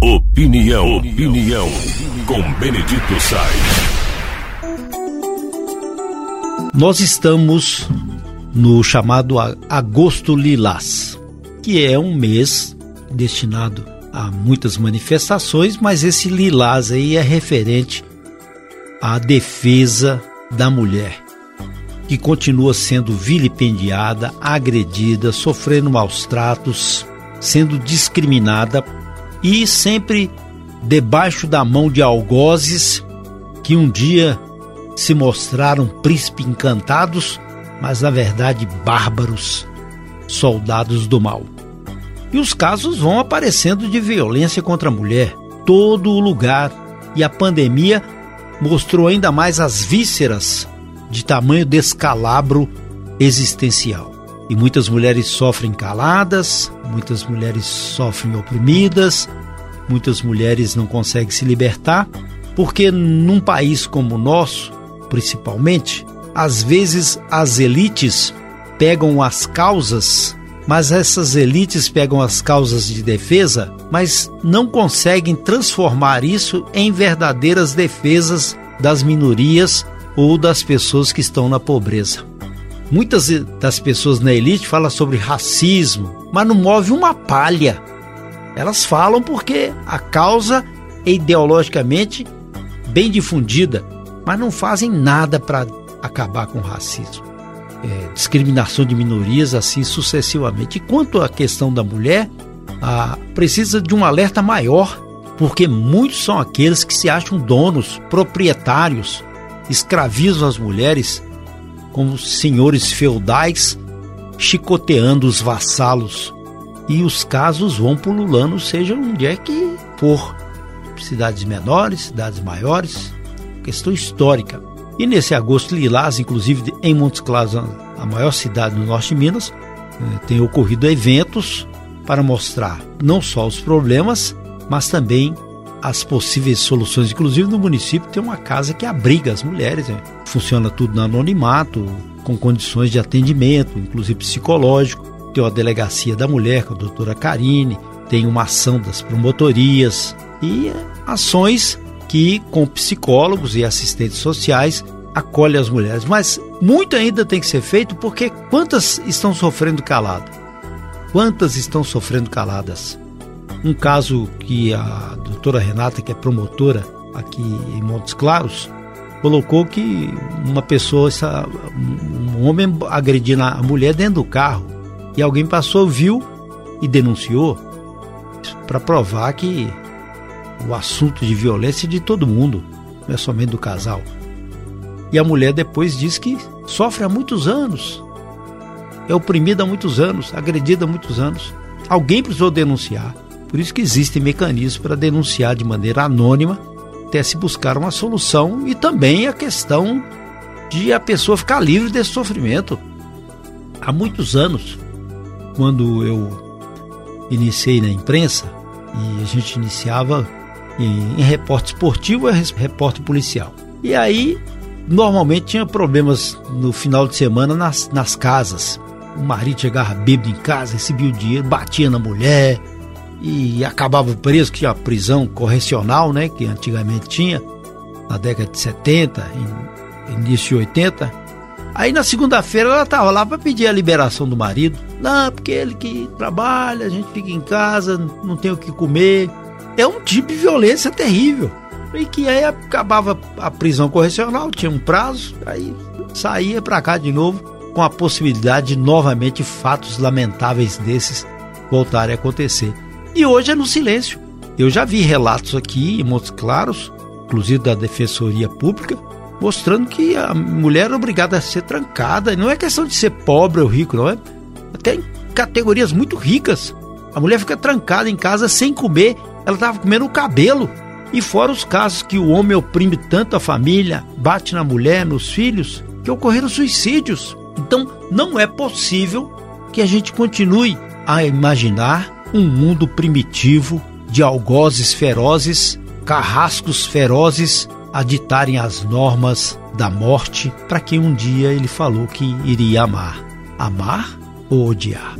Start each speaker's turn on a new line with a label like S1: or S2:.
S1: Opinião, opinião, com Benedito Sainz.
S2: Nós estamos no chamado Agosto Lilás, que é um mês destinado a muitas manifestações, mas esse lilás aí é referente à defesa da mulher, que continua sendo vilipendiada, agredida, sofrendo maus tratos, sendo discriminada e sempre debaixo da mão de algozes que um dia se mostraram príncipe encantados, mas na verdade bárbaros, soldados do mal. E os casos vão aparecendo de violência contra a mulher, todo o lugar, e a pandemia mostrou ainda mais as vísceras de tamanho descalabro existencial. E muitas mulheres sofrem caladas, muitas mulheres sofrem oprimidas, muitas mulheres não conseguem se libertar, porque num país como o nosso, principalmente, às vezes as elites pegam as causas, mas essas elites pegam as causas de defesa, mas não conseguem transformar isso em verdadeiras defesas das minorias ou das pessoas que estão na pobreza. Muitas das pessoas na elite falam sobre racismo, mas não move uma palha. Elas falam porque a causa é ideologicamente bem difundida, mas não fazem nada para acabar com o racismo. É, discriminação de minorias, assim sucessivamente. E quanto à questão da mulher, a, precisa de um alerta maior, porque muitos são aqueles que se acham donos, proprietários, escravizam as mulheres como senhores feudais chicoteando os vassalos. E os casos vão pululando, seja onde é que for. Cidades menores, cidades maiores, questão histórica. E nesse agosto lilás, inclusive em Montes Claros, a maior cidade do norte de Minas, eh, tem ocorrido eventos para mostrar não só os problemas, mas também as possíveis soluções. Inclusive no município tem uma casa que abriga as mulheres. Né? Funciona tudo no anonimato, com condições de atendimento, inclusive psicológico. Tem uma delegacia da mulher com a doutora Karine, tem uma ação das promotorias e ações que com psicólogos e assistentes sociais acolhem as mulheres. Mas muito ainda tem que ser feito porque quantas estão sofrendo calada? Quantas estão sofrendo caladas? Um caso que a doutora Renata, que é promotora aqui em Montes Claros, colocou que uma pessoa, um homem agredindo a mulher dentro do carro e alguém passou, viu e denunciou para provar que o assunto de violência é de todo mundo, não é somente do casal. E a mulher depois diz que sofre há muitos anos, é oprimida há muitos anos, agredida há muitos anos. Alguém precisou denunciar. Por isso que existem mecanismos para denunciar de maneira anônima até se buscar uma solução e também a questão de a pessoa ficar livre desse sofrimento. Há muitos anos, quando eu iniciei na imprensa, e a gente iniciava em, em repórter esportivo e repórter policial. E aí, normalmente tinha problemas no final de semana nas, nas casas. O marido chegava bêbado em casa, recebia o dinheiro, batia na mulher, e acabava preso, que tinha a prisão correcional, né, que antigamente tinha, na década de 70, início de 80. Aí na segunda-feira ela estava lá para pedir a liberação do marido. Não, porque ele que trabalha, a gente fica em casa, não tem o que comer. É um tipo de violência terrível. E que aí acabava a prisão correcional, tinha um prazo, aí saía para cá de novo com a possibilidade de novamente fatos lamentáveis desses voltarem a acontecer. E hoje é no silêncio. Eu já vi relatos aqui em Montes Claros, inclusive da Defensoria Pública, mostrando que a mulher é obrigada a ser trancada. Não é questão de ser pobre ou rico, não é? Até em categorias muito ricas. A mulher fica trancada em casa sem comer, ela estava comendo o cabelo. E fora os casos que o homem oprime tanto a família, bate na mulher, nos filhos, que ocorreram suicídios. Então, não é possível que a gente continue a imaginar um mundo primitivo de algozes ferozes, carrascos ferozes a ditarem as normas da morte para quem um dia ele falou que iria amar. Amar ou odiar?